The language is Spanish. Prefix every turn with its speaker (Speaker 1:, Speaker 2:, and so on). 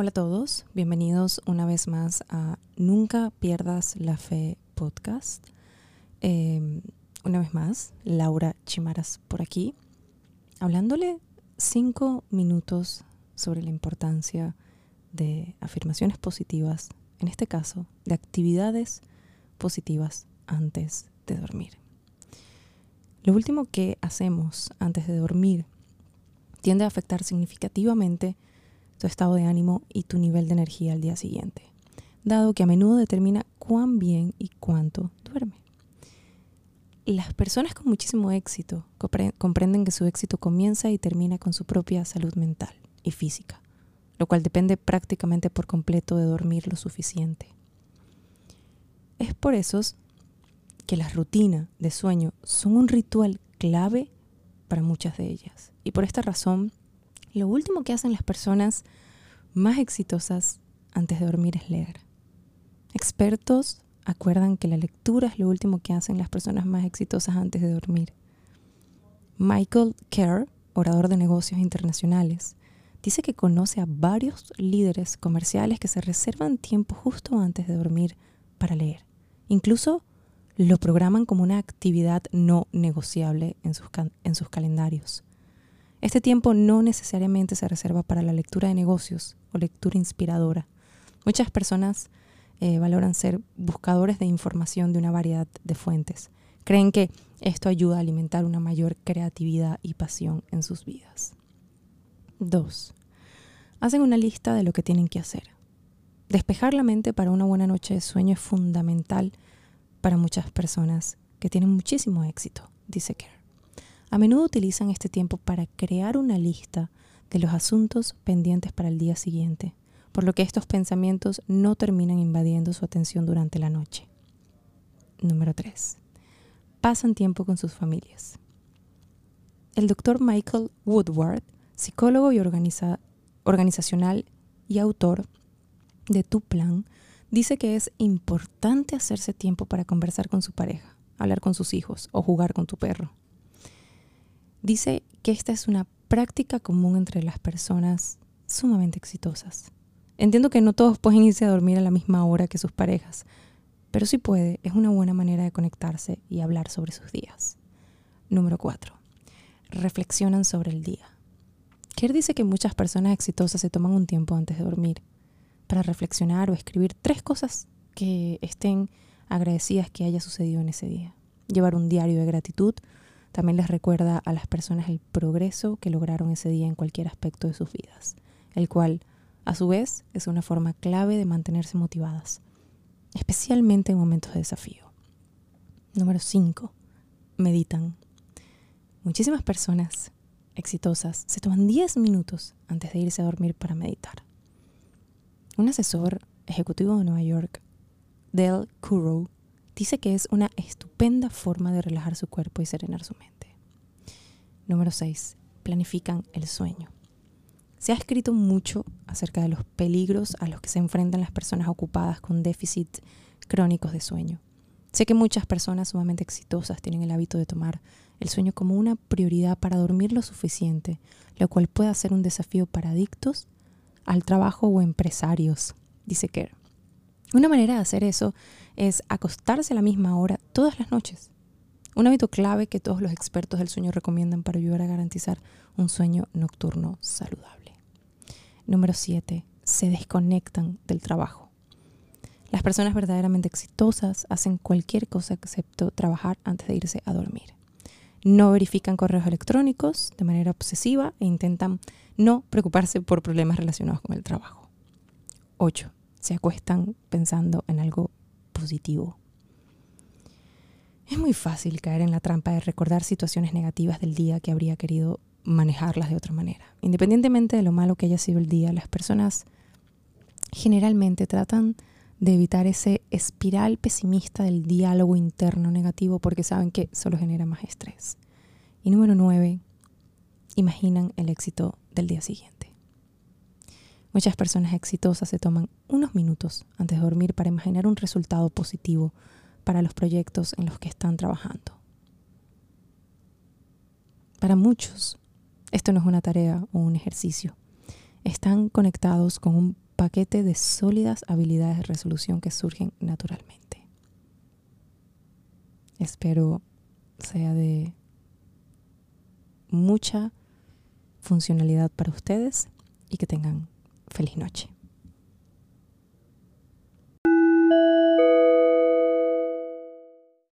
Speaker 1: Hola a todos, bienvenidos una vez más a Nunca pierdas la fe podcast. Eh, una vez más, Laura Chimaras por aquí, hablándole cinco minutos sobre la importancia de afirmaciones positivas, en este caso, de actividades positivas antes de dormir. Lo último que hacemos antes de dormir tiende a afectar significativamente tu estado de ánimo y tu nivel de energía al día siguiente, dado que a menudo determina cuán bien y cuánto duerme. Las personas con muchísimo éxito comprenden que su éxito comienza y termina con su propia salud mental y física, lo cual depende prácticamente por completo de dormir lo suficiente. Es por eso que las rutinas de sueño son un ritual clave para muchas de ellas. Y por esta razón, lo último que hacen las personas más exitosas antes de dormir es leer. Expertos acuerdan que la lectura es lo último que hacen las personas más exitosas antes de dormir. Michael Kerr, orador de negocios internacionales, dice que conoce a varios líderes comerciales que se reservan tiempo justo antes de dormir para leer. Incluso lo programan como una actividad no negociable en sus, en sus calendarios. Este tiempo no necesariamente se reserva para la lectura de negocios o lectura inspiradora. Muchas personas eh, valoran ser buscadores de información de una variedad de fuentes. Creen que esto ayuda a alimentar una mayor creatividad y pasión en sus vidas. 2. Hacen una lista de lo que tienen que hacer. Despejar la mente para una buena noche de sueño es fundamental para muchas personas que tienen muchísimo éxito, dice Kerr. A menudo utilizan este tiempo para crear una lista de los asuntos pendientes para el día siguiente, por lo que estos pensamientos no terminan invadiendo su atención durante la noche. Número 3. Pasan tiempo con sus familias. El doctor Michael Woodward, psicólogo y organizacional y autor de Tu Plan, dice que es importante hacerse tiempo para conversar con su pareja, hablar con sus hijos o jugar con tu perro. Dice que esta es una práctica común entre las personas sumamente exitosas. Entiendo que no todos pueden irse a dormir a la misma hora que sus parejas, pero si puede, es una buena manera de conectarse y hablar sobre sus días. Número 4. Reflexionan sobre el día. Kerr dice que muchas personas exitosas se toman un tiempo antes de dormir para reflexionar o escribir tres cosas que estén agradecidas que haya sucedido en ese día. Llevar un diario de gratitud también les recuerda a las personas el progreso que lograron ese día en cualquier aspecto de sus vidas, el cual, a su vez, es una forma clave de mantenerse motivadas, especialmente en momentos de desafío. Número 5. Meditan. Muchísimas personas exitosas se toman 10 minutos antes de irse a dormir para meditar. Un asesor ejecutivo de Nueva York, Dale Currow, dice que es una estupenda forma de relajar su cuerpo y serenar su mente. Número 6. Planifican el sueño. Se ha escrito mucho acerca de los peligros a los que se enfrentan las personas ocupadas con déficit crónicos de sueño. Sé que muchas personas sumamente exitosas tienen el hábito de tomar el sueño como una prioridad para dormir lo suficiente, lo cual puede ser un desafío para adictos al trabajo o empresarios, dice Kerr. Una manera de hacer eso es acostarse a la misma hora todas las noches. Un hábito clave que todos los expertos del sueño recomiendan para ayudar a garantizar un sueño nocturno saludable. Número 7. Se desconectan del trabajo. Las personas verdaderamente exitosas hacen cualquier cosa excepto trabajar antes de irse a dormir. No verifican correos electrónicos de manera obsesiva e intentan no preocuparse por problemas relacionados con el trabajo. 8 se acuestan pensando en algo positivo. Es muy fácil caer en la trampa de recordar situaciones negativas del día que habría querido manejarlas de otra manera. Independientemente de lo malo que haya sido el día, las personas generalmente tratan de evitar ese espiral pesimista del diálogo interno negativo porque saben que solo genera más estrés. Y número nueve, imaginan el éxito del día siguiente. Muchas personas exitosas se toman unos minutos antes de dormir para imaginar un resultado positivo para los proyectos en los que están trabajando. Para muchos, esto no es una tarea o un ejercicio. Están conectados con un paquete de sólidas habilidades de resolución que surgen naturalmente. Espero sea de mucha funcionalidad para ustedes y que tengan feliz noche.